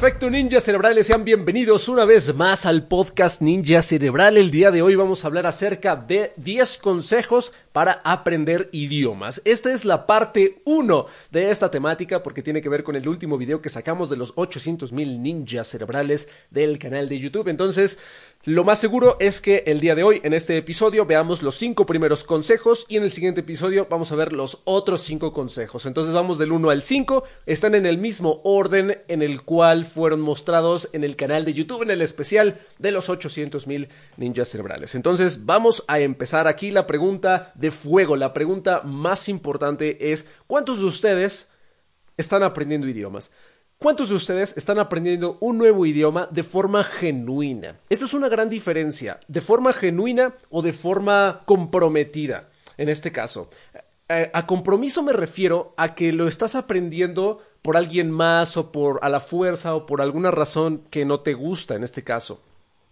Perfecto, ninjas cerebrales, sean bienvenidos una vez más al podcast Ninja Cerebral. El día de hoy vamos a hablar acerca de 10 consejos para aprender idiomas. Esta es la parte 1 de esta temática porque tiene que ver con el último video que sacamos de los 800 mil ninjas cerebrales del canal de YouTube. Entonces, lo más seguro es que el día de hoy, en este episodio, veamos los 5 primeros consejos y en el siguiente episodio vamos a ver los otros 5 consejos. Entonces vamos del 1 al 5, están en el mismo orden en el cual fueron mostrados en el canal de YouTube, en el especial de los 800 mil ninjas cerebrales. Entonces vamos a empezar aquí la pregunta de fuego. La pregunta más importante es, ¿cuántos de ustedes están aprendiendo idiomas? ¿Cuántos de ustedes están aprendiendo un nuevo idioma de forma genuina? Esa es una gran diferencia, de forma genuina o de forma comprometida, en este caso. Eh, a compromiso me refiero a que lo estás aprendiendo por alguien más o por a la fuerza o por alguna razón que no te gusta en este caso.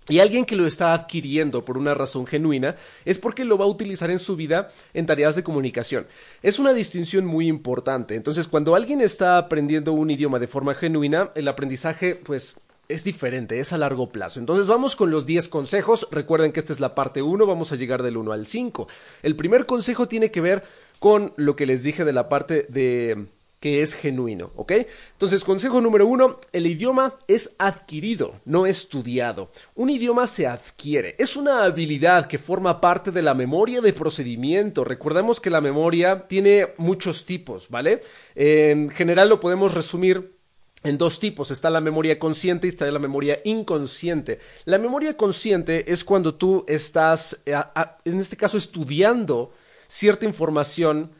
Y alguien que lo está adquiriendo por una razón genuina es porque lo va a utilizar en su vida en tareas de comunicación. Es una distinción muy importante. Entonces, cuando alguien está aprendiendo un idioma de forma genuina, el aprendizaje, pues, es diferente, es a largo plazo. Entonces vamos con los 10 consejos. Recuerden que esta es la parte 1, vamos a llegar del 1 al 5. El primer consejo tiene que ver con lo que les dije de la parte de que es genuino, ¿ok? Entonces, consejo número uno, el idioma es adquirido, no estudiado. Un idioma se adquiere, es una habilidad que forma parte de la memoria de procedimiento. Recordemos que la memoria tiene muchos tipos, ¿vale? En general lo podemos resumir en dos tipos. Está la memoria consciente y está la memoria inconsciente. La memoria consciente es cuando tú estás, eh, en este caso, estudiando cierta información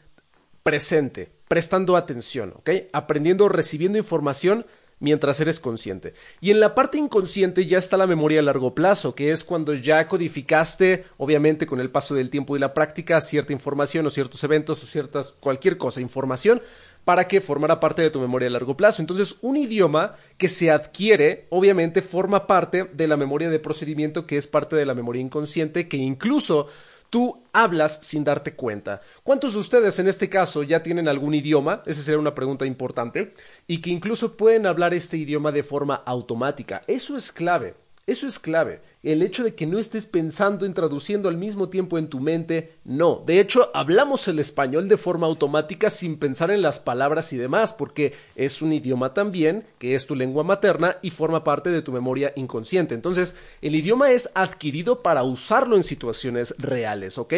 presente prestando atención, ¿ok? Aprendiendo, recibiendo información mientras eres consciente. Y en la parte inconsciente ya está la memoria a largo plazo, que es cuando ya codificaste, obviamente con el paso del tiempo y la práctica, cierta información o ciertos eventos o ciertas, cualquier cosa, información, para que formara parte de tu memoria a largo plazo. Entonces, un idioma que se adquiere, obviamente, forma parte de la memoria de procedimiento, que es parte de la memoria inconsciente, que incluso tú hablas sin darte cuenta. ¿Cuántos de ustedes en este caso ya tienen algún idioma? Esa sería una pregunta importante. Y que incluso pueden hablar este idioma de forma automática. Eso es clave. Eso es clave el hecho de que no estés pensando en traduciendo al mismo tiempo en tu mente, no. De hecho, hablamos el español de forma automática sin pensar en las palabras y demás, porque es un idioma también que es tu lengua materna y forma parte de tu memoria inconsciente. Entonces, el idioma es adquirido para usarlo en situaciones reales, ¿ok?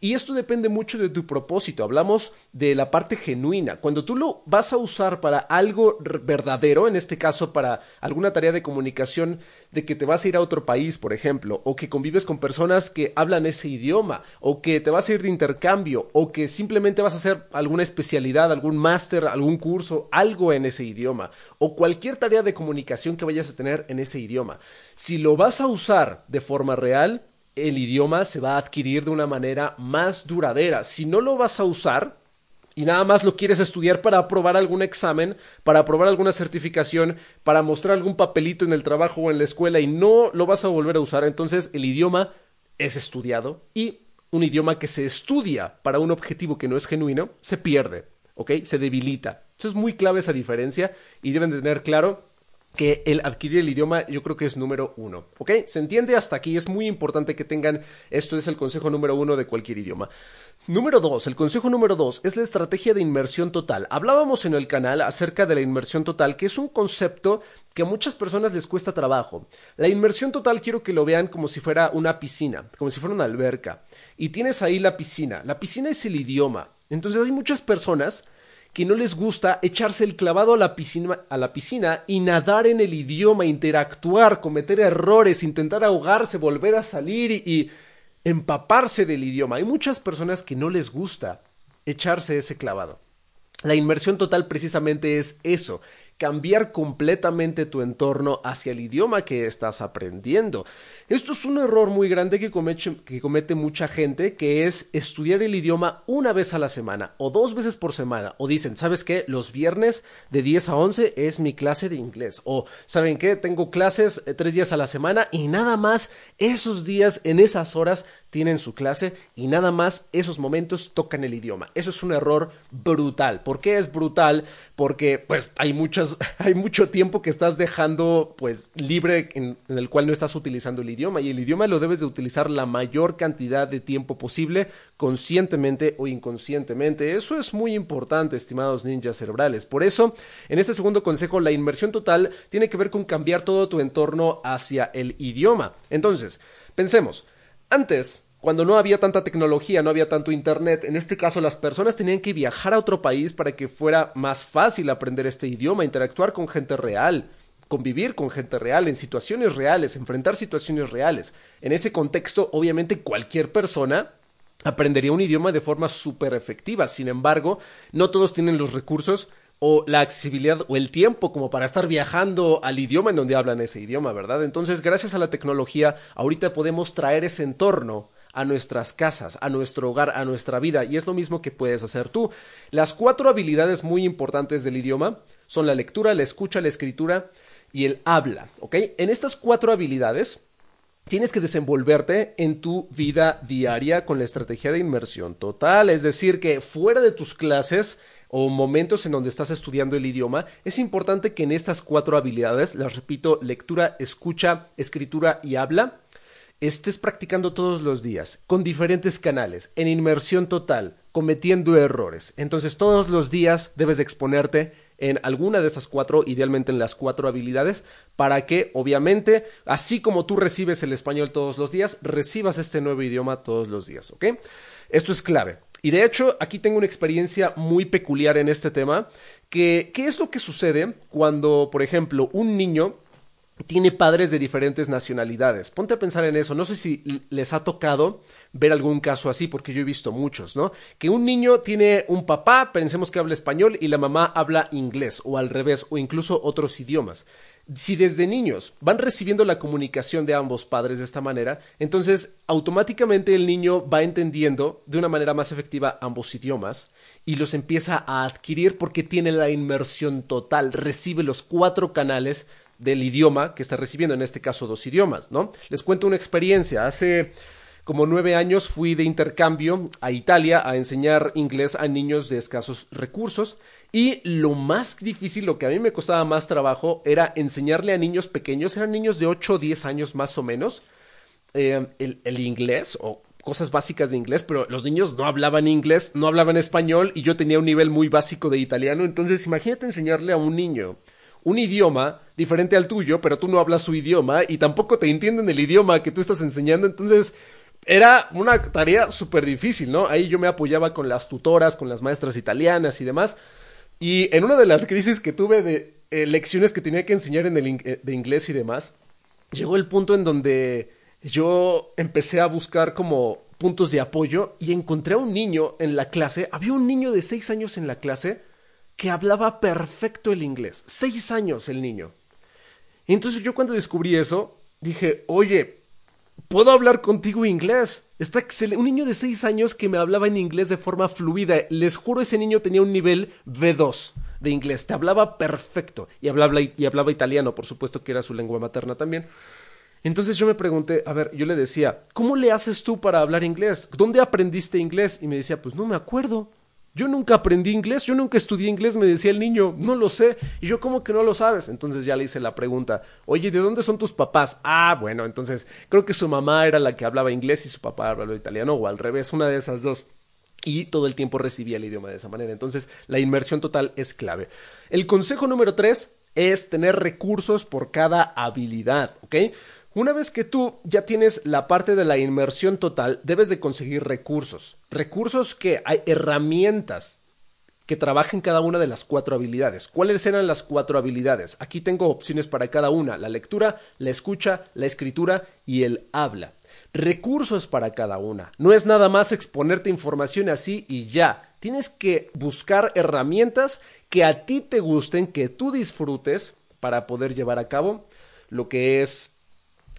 Y esto depende mucho de tu propósito. Hablamos de la parte genuina. Cuando tú lo vas a usar para algo verdadero, en este caso para alguna tarea de comunicación, de que te vas a ir a otro país, por ejemplo, o que convives con personas que hablan ese idioma, o que te vas a ir de intercambio, o que simplemente vas a hacer alguna especialidad, algún máster, algún curso, algo en ese idioma, o cualquier tarea de comunicación que vayas a tener en ese idioma. Si lo vas a usar de forma real, el idioma se va a adquirir de una manera más duradera. Si no lo vas a usar, y nada más lo quieres estudiar para aprobar algún examen, para aprobar alguna certificación, para mostrar algún papelito en el trabajo o en la escuela y no lo vas a volver a usar, entonces el idioma es estudiado y un idioma que se estudia para un objetivo que no es genuino se pierde, ¿ok? Se debilita. Eso es muy clave esa diferencia y deben de tener claro que el adquirir el idioma yo creo que es número uno. ¿Ok? ¿Se entiende hasta aquí? Es muy importante que tengan, esto es el consejo número uno de cualquier idioma. Número dos, el consejo número dos es la estrategia de inmersión total. Hablábamos en el canal acerca de la inmersión total, que es un concepto que a muchas personas les cuesta trabajo. La inmersión total quiero que lo vean como si fuera una piscina, como si fuera una alberca. Y tienes ahí la piscina. La piscina es el idioma. Entonces hay muchas personas que no les gusta echarse el clavado a la piscina, a la piscina y nadar en el idioma, interactuar, cometer errores, intentar ahogarse, volver a salir y, y empaparse del idioma. Hay muchas personas que no les gusta echarse ese clavado. La inmersión total precisamente es eso, cambiar completamente tu entorno hacia el idioma que estás aprendiendo. Esto es un error muy grande que comete, mucha gente, que es estudiar el idioma una vez a la semana o dos veces por semana. O dicen, ¿sabes qué? Los viernes de 10 a 11 es mi clase de inglés. O, ¿saben qué? Tengo clases eh, tres días a la semana y nada más esos días, en esas horas, tienen su clase y nada más esos momentos tocan el idioma. Eso es un error brutal. ¿Por qué es brutal? Porque pues hay muchas, hay mucho tiempo que estás dejando pues libre en, en el cual no estás utilizando el idioma y el idioma lo debes de utilizar la mayor cantidad de tiempo posible conscientemente o inconscientemente. Eso es muy importante, estimados ninjas cerebrales. Por eso, en este segundo consejo, la inmersión total tiene que ver con cambiar todo tu entorno hacia el idioma. Entonces, pensemos, antes cuando no había tanta tecnología, no había tanto internet, en este caso las personas tenían que viajar a otro país para que fuera más fácil aprender este idioma, interactuar con gente real convivir con gente real, en situaciones reales, enfrentar situaciones reales. En ese contexto, obviamente, cualquier persona aprendería un idioma de forma súper efectiva. Sin embargo, no todos tienen los recursos o la accesibilidad o el tiempo como para estar viajando al idioma en donde hablan ese idioma, ¿verdad? Entonces, gracias a la tecnología, ahorita podemos traer ese entorno a nuestras casas, a nuestro hogar, a nuestra vida, y es lo mismo que puedes hacer tú. Las cuatro habilidades muy importantes del idioma son la lectura, la escucha, la escritura y el habla, ¿ok? En estas cuatro habilidades tienes que desenvolverte en tu vida diaria con la estrategia de inmersión total, es decir, que fuera de tus clases o momentos en donde estás estudiando el idioma, es importante que en estas cuatro habilidades, las repito, lectura, escucha, escritura y habla, estés practicando todos los días, con diferentes canales, en inmersión total, cometiendo errores. Entonces todos los días debes exponerte en alguna de esas cuatro, idealmente en las cuatro habilidades, para que obviamente, así como tú recibes el español todos los días, recibas este nuevo idioma todos los días, ¿ok? Esto es clave. Y de hecho, aquí tengo una experiencia muy peculiar en este tema, que ¿qué es lo que sucede cuando, por ejemplo, un niño tiene padres de diferentes nacionalidades. Ponte a pensar en eso. No sé si les ha tocado ver algún caso así, porque yo he visto muchos, ¿no? Que un niño tiene un papá, pensemos que habla español, y la mamá habla inglés, o al revés, o incluso otros idiomas. Si desde niños van recibiendo la comunicación de ambos padres de esta manera, entonces automáticamente el niño va entendiendo de una manera más efectiva ambos idiomas y los empieza a adquirir porque tiene la inmersión total, recibe los cuatro canales del idioma que está recibiendo, en este caso dos idiomas, ¿no? Les cuento una experiencia. Hace como nueve años fui de intercambio a Italia a enseñar inglés a niños de escasos recursos y lo más difícil, lo que a mí me costaba más trabajo era enseñarle a niños pequeños, eran niños de 8 o 10 años más o menos, eh, el, el inglés o cosas básicas de inglés, pero los niños no hablaban inglés, no hablaban español y yo tenía un nivel muy básico de italiano, entonces imagínate enseñarle a un niño un idioma diferente al tuyo, pero tú no hablas su idioma y tampoco te entienden el idioma que tú estás enseñando, entonces era una tarea súper difícil, ¿no? Ahí yo me apoyaba con las tutoras, con las maestras italianas y demás. Y en una de las crisis que tuve de eh, lecciones que tenía que enseñar en el eh, de inglés y demás, llegó el punto en donde yo empecé a buscar como puntos de apoyo y encontré a un niño en la clase, había un niño de seis años en la clase, que hablaba perfecto el inglés. Seis años el niño. entonces yo cuando descubrí eso, dije, oye, puedo hablar contigo inglés. Está excelente. Un niño de seis años que me hablaba en inglés de forma fluida. Les juro, ese niño tenía un nivel B2 de inglés. Te hablaba perfecto. Y hablaba, y hablaba italiano, por supuesto que era su lengua materna también. Entonces yo me pregunté, a ver, yo le decía, ¿cómo le haces tú para hablar inglés? ¿Dónde aprendiste inglés? Y me decía, pues no me acuerdo. Yo nunca aprendí inglés, yo nunca estudié inglés, me decía el niño, no lo sé. Y yo, ¿cómo que no lo sabes? Entonces ya le hice la pregunta, oye, ¿de dónde son tus papás? Ah, bueno, entonces creo que su mamá era la que hablaba inglés y su papá hablaba italiano, o al revés, una de esas dos. Y todo el tiempo recibía el idioma de esa manera. Entonces, la inmersión total es clave. El consejo número tres es tener recursos por cada habilidad, ¿ok? Una vez que tú ya tienes la parte de la inmersión total, debes de conseguir recursos. Recursos que hay herramientas que trabajen cada una de las cuatro habilidades. ¿Cuáles eran las cuatro habilidades? Aquí tengo opciones para cada una, la lectura, la escucha, la escritura y el habla. recursos para cada una. No es nada más exponerte información así y ya. Tienes que buscar herramientas que a ti te gusten, que tú disfrutes para poder llevar a cabo lo que es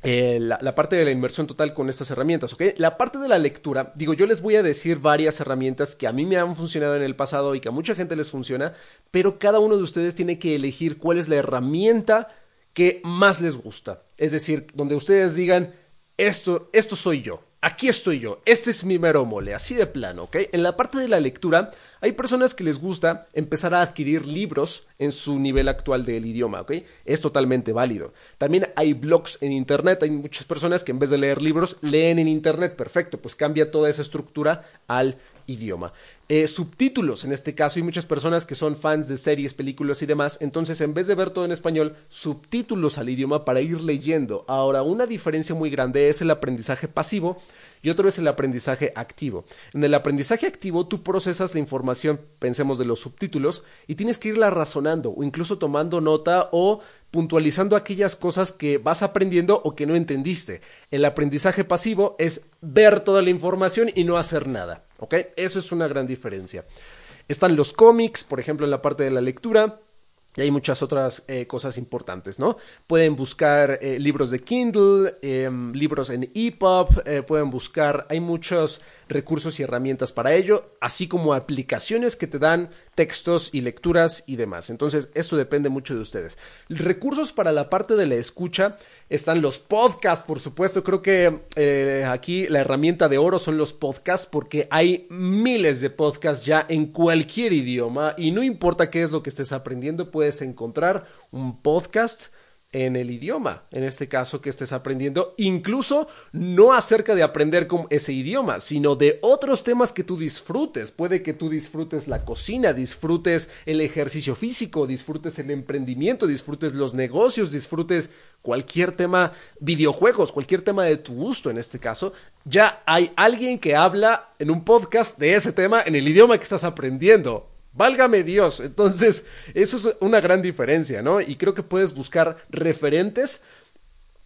eh, la, parte de la inversión total con estas herramientas, ¿ok? La parte de la lectura, digo, yo les voy a decir varias herramientas que a mí me han funcionado en el pasado y que a mucha gente les funciona, pero cada uno de ustedes tiene que elegir cuál es la herramienta que más les gusta. Es decir, donde ustedes digan, esto, esto soy yo, aquí estoy yo, este es mi mero mole, así de plano, ¿ok? En la parte de la lectura, hay personas que les gusta empezar a adquirir libros en su nivel actual del idioma, ¿ok? Es totalmente válido. También hay blogs en Internet, hay muchas personas que en vez de leer libros, leen en Internet, perfecto, pues cambia toda esa estructura al idioma. Eh, subtítulos, en este caso, hay muchas personas que son fans de series, películas y demás, entonces en vez de ver todo en español, subtítulos al idioma para ir leyendo. Ahora, una diferencia muy grande es el aprendizaje pasivo y otro es el aprendizaje activo. En el aprendizaje activo tú procesas la información, pensemos de los subtítulos, y tienes que irla razonando o incluso tomando nota o puntualizando aquellas cosas que vas aprendiendo o que no entendiste. El aprendizaje pasivo es ver toda la información y no hacer nada. ¿Ok? Eso es una gran diferencia. Están los cómics, por ejemplo, en la parte de la lectura. Y hay muchas otras eh, cosas importantes, ¿no? Pueden buscar eh, libros de Kindle, em, libros en EPUB, eh, pueden buscar, hay muchos recursos y herramientas para ello, así como aplicaciones que te dan textos y lecturas y demás. Entonces, eso depende mucho de ustedes. Recursos para la parte de la escucha están los podcasts, por supuesto. Creo que aquí la herramienta de oro son los podcasts porque hay miles de podcasts ya en cualquier idioma y no importa qué es lo que estés aprendiendo, puedes encontrar un podcast en el idioma, en este caso que estés aprendiendo, incluso no acerca de aprender con ese idioma, sino de otros temas que tú disfrutes. Puede que tú disfrutes la cocina, disfrutes el ejercicio físico, disfrutes el emprendimiento, disfrutes los negocios, disfrutes cualquier tema, videojuegos, cualquier tema de tu gusto en este caso. Ya hay alguien que habla en un podcast de ese tema en el idioma que estás aprendiendo. Válgame Dios. Entonces, eso es una gran diferencia, ¿no? Y creo que puedes buscar referentes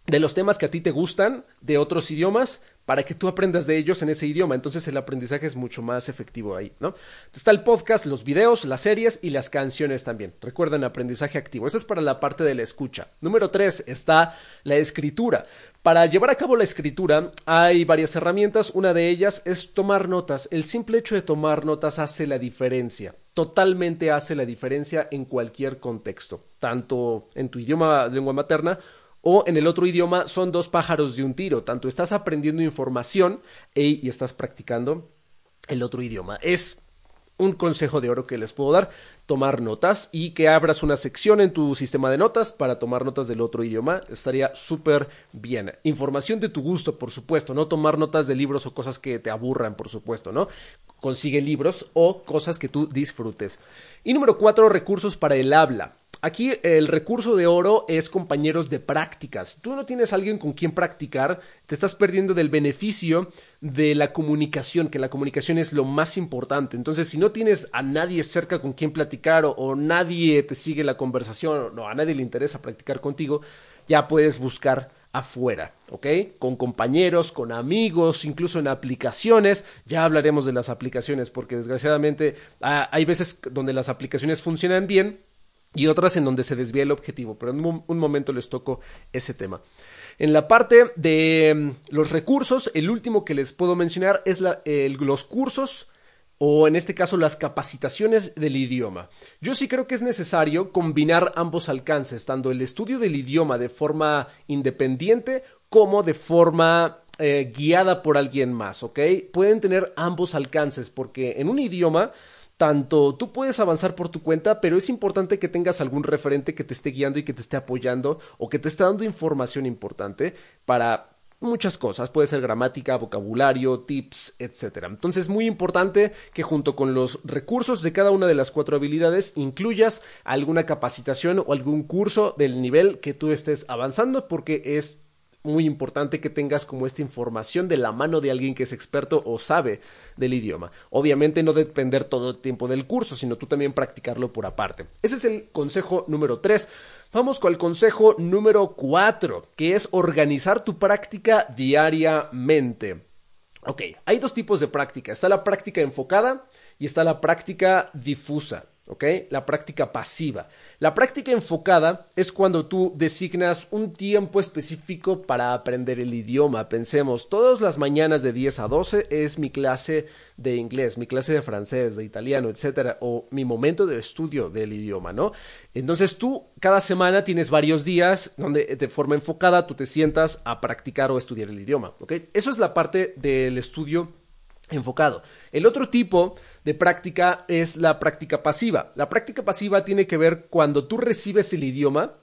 de los temas que a ti te gustan de otros idiomas para que tú aprendas de ellos en ese idioma. Entonces el aprendizaje es mucho más efectivo ahí, ¿no? Está el podcast, los videos, las series y las canciones también. Recuerden, aprendizaje activo. Esto es para la parte de la escucha. Número tres está la escritura. Para llevar a cabo la escritura hay varias herramientas. Una de ellas es tomar notas. El simple hecho de tomar notas hace la diferencia. Totalmente hace la diferencia en cualquier contexto, tanto en tu idioma lengua materna o en el otro idioma son dos pájaros de un tiro, tanto estás aprendiendo información y estás practicando el otro idioma. Es un consejo de oro que les puedo dar, tomar notas y que abras una sección en tu sistema de notas para tomar notas del otro idioma, estaría súper bien. Información de tu gusto, por supuesto, no tomar notas de libros o cosas que te aburran, por supuesto, ¿no? Consigue libros o cosas que tú disfrutes. Y número cuatro, recursos para el habla. Aquí el recurso de oro es compañeros de prácticas. Si tú no tienes alguien con quien practicar, te estás perdiendo del beneficio de la comunicación, que la comunicación es lo más importante. Entonces, si no tienes a nadie cerca con quien platicar o, nadie te sigue la conversación o a nadie le interesa practicar contigo, ya puedes buscar afuera, ¿ok? Con compañeros, con amigos, incluso en aplicaciones. Ya hablaremos de las aplicaciones porque desgraciadamente ah, hay veces donde las aplicaciones funcionan bien y otras en donde se desvía el objetivo, pero en un, momento les toco ese tema. En la parte de mm, los recursos, el último que les puedo mencionar es los cursos o en este caso las capacitaciones del idioma. Yo sí creo que es necesario combinar ambos alcances, tanto el estudio del idioma de forma independiente como de forma eh, guiada por alguien más, ¿ok? Pueden tener ambos alcances porque en un idioma tanto tú puedes avanzar por tu cuenta, pero es importante que tengas algún referente que te esté guiando y que te esté apoyando o que te esté dando información importante para muchas cosas, puede ser gramática, vocabulario, tips, etc. Entonces es muy importante que junto con los recursos de cada una de las cuatro habilidades incluyas alguna capacitación o algún curso del nivel que tú estés avanzando porque es muy importante que tengas como esta información de la mano de alguien que es experto o sabe del idioma. Obviamente no depender todo el tiempo del curso, sino tú también practicarlo por aparte. Ese es el consejo número 3. Vamos con el consejo número 4, que es organizar tu práctica diariamente. Ok, hay dos tipos de práctica. Está la práctica enfocada y está la práctica difusa. La práctica pasiva. La práctica enfocada es cuando tú designas un tiempo específico para aprender el idioma. Pensemos, todas las mañanas de 10 a 12 es mi clase de inglés, mi clase de francés, de italiano, etcétera, o mi momento de estudio del idioma, ¿no? Entonces tú cada semana tienes varios días donde de forma enfocada tú te sientas a practicar o estudiar el idioma, ¿ok? Eso es la parte del estudio enfocado. El otro tipo de práctica es la práctica pasiva. La práctica pasiva tiene que ver cuando tú recibes el idioma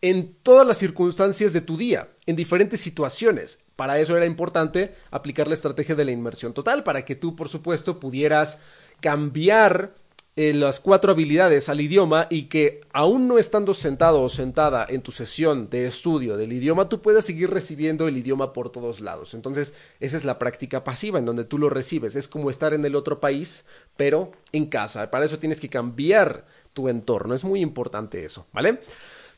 en todas las circunstancias de tu día, en diferentes situaciones. Para eso era importante aplicar la estrategia de la inmersión total, para que tú, por supuesto, pudieras cambiar eh, las cuatro habilidades al idioma y que aún no estando sentado o sentada en tu sesión de estudio del idioma, tú puedas seguir recibiendo el idioma por todos lados. Entonces, esa es la práctica pasiva en donde tú lo recibes. Es como estar en el otro país, pero en casa. Para eso tienes que cambiar tu entorno. Es muy importante eso, ¿vale?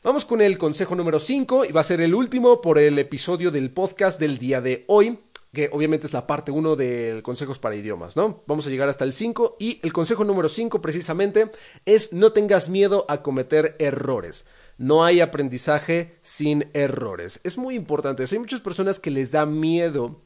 Vamos con el consejo número 5 y va a ser el último por el episodio del podcast del día de hoy que obviamente es la parte 1 de consejos para idiomas, ¿no? Vamos a llegar hasta el 5 y el consejo número 5 precisamente es no tengas miedo a cometer errores. No hay aprendizaje sin errores. Es muy importante. Hay muchas personas que les da miedo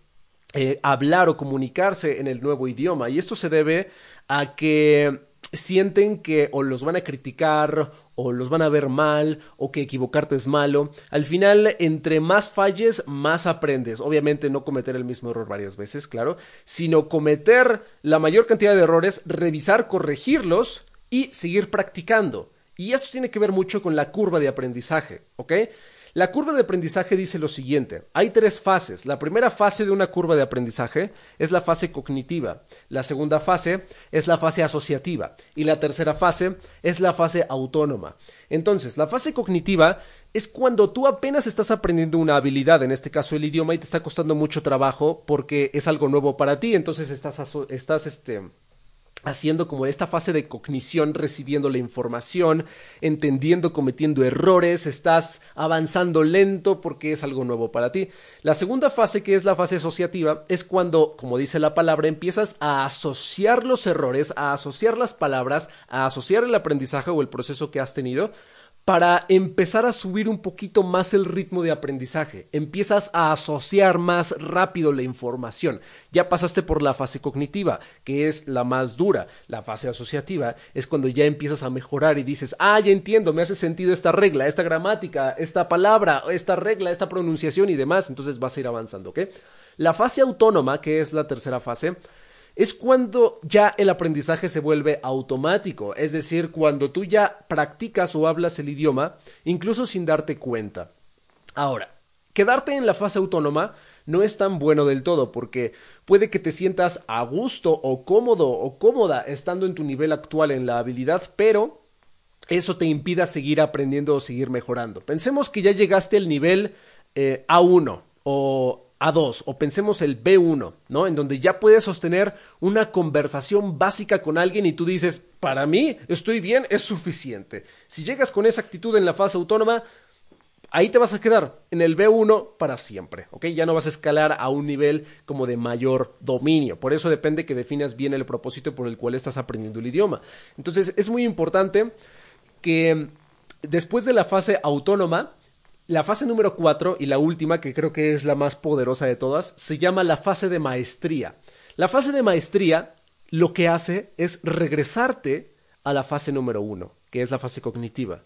eh, hablar o comunicarse en el nuevo idioma y esto se debe a que sienten que o los van a criticar o los van a ver mal o que equivocarte es malo. Al final, entre más falles, más aprendes. Obviamente no cometer el mismo error varias veces, claro, sino cometer la mayor cantidad de errores, revisar, corregirlos y seguir practicando. Y eso tiene que ver mucho con la curva de aprendizaje, ¿ok? La curva de aprendizaje dice lo siguiente, hay tres fases. La primera fase de una curva de aprendizaje es la fase cognitiva, la segunda fase es la fase asociativa y la tercera fase es la fase autónoma. Entonces, la fase cognitiva es cuando tú apenas estás aprendiendo una habilidad, en este caso el idioma, y te está costando mucho trabajo porque es algo nuevo para ti, entonces estás, estás este, haciendo como esta fase de cognición, recibiendo la información, entendiendo, cometiendo errores, estás avanzando lento porque es algo nuevo para ti. La segunda fase, que es la fase asociativa, es cuando, como dice la palabra, empiezas a asociar los errores, a asociar las palabras, a asociar el aprendizaje o el proceso que has tenido para empezar a subir un poquito más el ritmo de aprendizaje. Empiezas a asociar más rápido la información. Ya pasaste por la fase cognitiva, que es la más dura. La fase asociativa es cuando ya empiezas a mejorar y dices, ah, ya entiendo, me hace sentido esta regla, esta gramática, esta palabra, esta regla, esta pronunciación y demás. Entonces vas a ir avanzando, ¿ok? La fase autónoma, que es la tercera fase, es cuando ya el aprendizaje se vuelve automático, es decir, cuando tú ya practicas o hablas el idioma, incluso sin darte cuenta. Ahora, quedarte en la fase autónoma no es tan bueno del todo, porque puede que te sientas a gusto o cómodo o cómoda estando en tu nivel actual en la habilidad, pero eso te impida seguir aprendiendo o seguir mejorando. Pensemos que ya llegaste al nivel eh, A1 o a2 o pensemos el B1, ¿no? En donde ya puedes sostener una conversación básica con alguien y tú dices, para mí estoy bien, es suficiente. Si llegas con esa actitud en la fase autónoma, ahí te vas a quedar en el B1 para siempre, ¿ok? Ya no vas a escalar a un nivel como de mayor dominio. Por eso depende que definas bien el propósito por el cual estás aprendiendo el idioma. Entonces es muy importante que después de la fase autónoma, la fase número 4 y la última, que creo que es la más poderosa de todas, se llama la fase de maestría. La fase de maestría lo que hace es regresarte a la fase número 1, que es la fase cognitiva,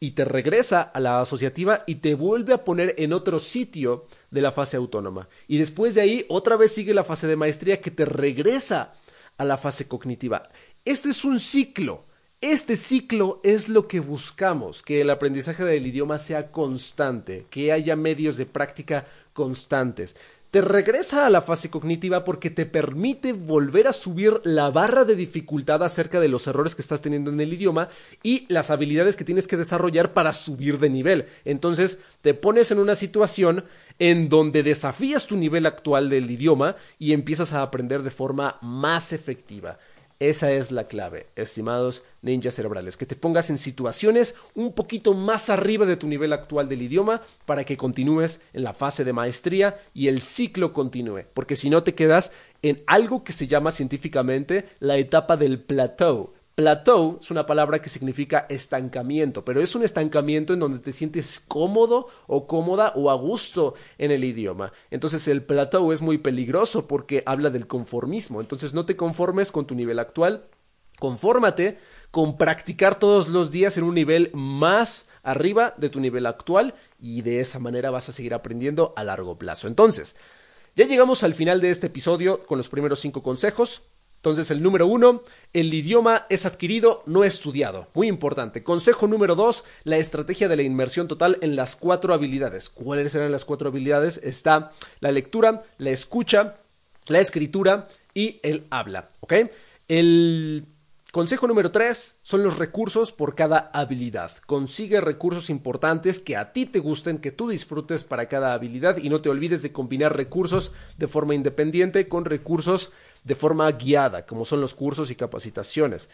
y te regresa a la asociativa y te vuelve a poner en otro sitio de la fase autónoma. Y después de ahí otra vez sigue la fase de maestría que te regresa a la fase cognitiva. Este es un ciclo. Este ciclo es lo que buscamos, que el aprendizaje del idioma sea constante, que haya medios de práctica constantes. te regresa a la fase cognitiva porque te permite volver a subir la barra de dificultad acerca de los errores que estás teniendo en el idioma y las habilidades que tienes que desarrollar para subir de nivel. Entonces te pones en una situación en donde desafías tu nivel actual del idioma y empiezas a aprender de forma más efectiva. Esa es la clave, estimados ninjas cerebrales, que te pongas en situaciones un poquito más arriba de tu nivel actual del idioma para que continúes en la fase de maestría y el ciclo continúe, porque si no te quedas en algo que se llama científicamente la etapa del plateau, Plateau es una palabra que significa estancamiento, pero es un estancamiento en donde te sientes cómodo o cómoda o a gusto en el idioma. Entonces el plateau es muy peligroso porque habla del conformismo. Entonces no te conformes con tu nivel actual, confórmate con practicar todos los días en un nivel más arriba de tu nivel actual y de esa manera vas a seguir aprendiendo a largo plazo. Entonces, ya llegamos al final de este episodio con los primeros cinco consejos. Entonces, el número uno, el idioma es adquirido, no estudiado. Muy importante. Consejo número dos, la estrategia de la inmersión total en las cuatro habilidades. ¿Cuáles serán las cuatro habilidades? Está la lectura, la escucha, la escritura y el habla. ¿Ok? El Consejo número tres son los recursos por cada habilidad. Consigue recursos importantes que a ti te gusten, que tú disfrutes para cada habilidad y no te olvides de combinar recursos de forma independiente con recursos de forma guiada, como son los cursos y capacitaciones.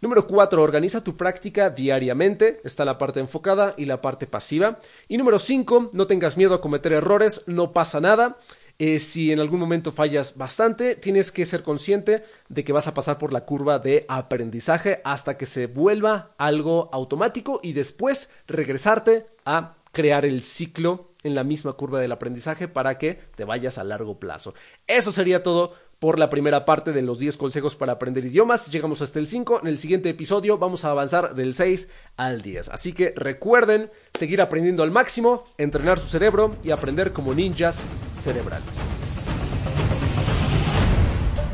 Número 4. Organiza tu práctica diariamente. Está la parte enfocada y la parte pasiva. Y número 5. No tengas miedo a cometer errores. No pasa nada. Eh, si en algún momento fallas bastante, tienes que ser consciente de que vas a pasar por la curva de aprendizaje hasta que se vuelva algo automático y después regresarte a crear el ciclo en la misma curva del aprendizaje para que te vayas a largo plazo. Eso sería todo por la primera parte de los 10 consejos para aprender idiomas. Llegamos hasta el 5. En el siguiente episodio vamos a avanzar del 6 al 10. Así que recuerden seguir aprendiendo al máximo, entrenar su cerebro y aprender como ninjas cerebrales.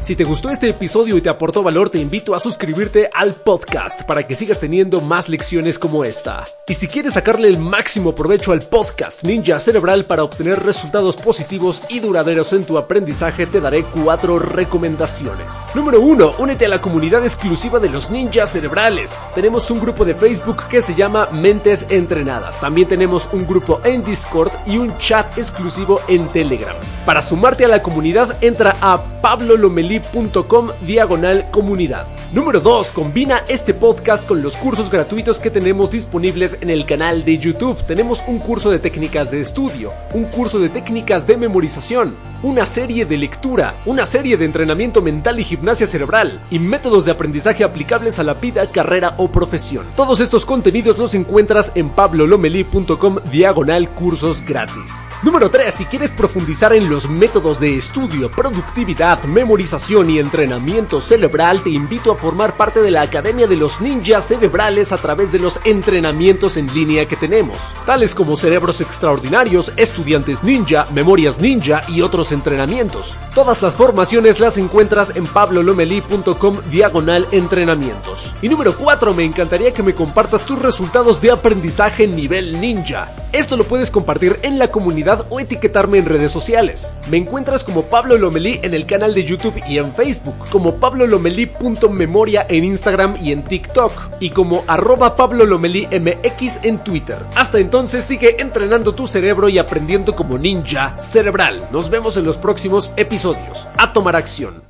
Si te gustó este episodio y te aportó valor, te invito a suscribirte al podcast para que sigas teniendo más lecciones como esta. Y si quieres sacarle el máximo provecho al podcast Ninja Cerebral para obtener resultados positivos y duraderos en tu aprendizaje, te daré cuatro recomendaciones. Número 1. Únete a la comunidad exclusiva de los ninjas cerebrales. Tenemos un grupo de Facebook que se llama Mentes Entrenadas. También tenemos un grupo en Discord y un chat exclusivo en Telegram. Para sumarte a la comunidad, entra a Pablo Lomelí .com diagonal comunidad. Número 2. Combina este podcast con los cursos gratuitos que tenemos disponibles en el canal de YouTube. Tenemos un curso de técnicas de estudio, un curso de técnicas de memorización, una serie de lectura, una serie de entrenamiento mental y gimnasia cerebral y métodos de aprendizaje aplicables a la vida, carrera o profesión. Todos estos contenidos los encuentras en pablolomeli.com diagonal cursos gratis. Número 3. Si quieres profundizar en los métodos de estudio, productividad, memorización, y entrenamiento cerebral, te invito a formar parte de la Academia de los Ninjas Cerebrales a través de los entrenamientos en línea que tenemos, tales como cerebros extraordinarios, estudiantes ninja, memorias ninja y otros entrenamientos. Todas las formaciones las encuentras en pablolomeli.com diagonal entrenamientos. Y número 4, me encantaría que me compartas tus resultados de aprendizaje en nivel ninja. Esto lo puedes compartir en la comunidad o etiquetarme en redes sociales. Me encuentras como Pablo Lomelí en el canal de YouTube y en Facebook, como pablolomeli.memoria en Instagram y en TikTok, y como arroba MX en Twitter. Hasta entonces sigue entrenando tu cerebro y aprendiendo como ninja cerebral. Nos vemos en los próximos episodios. A tomar acción.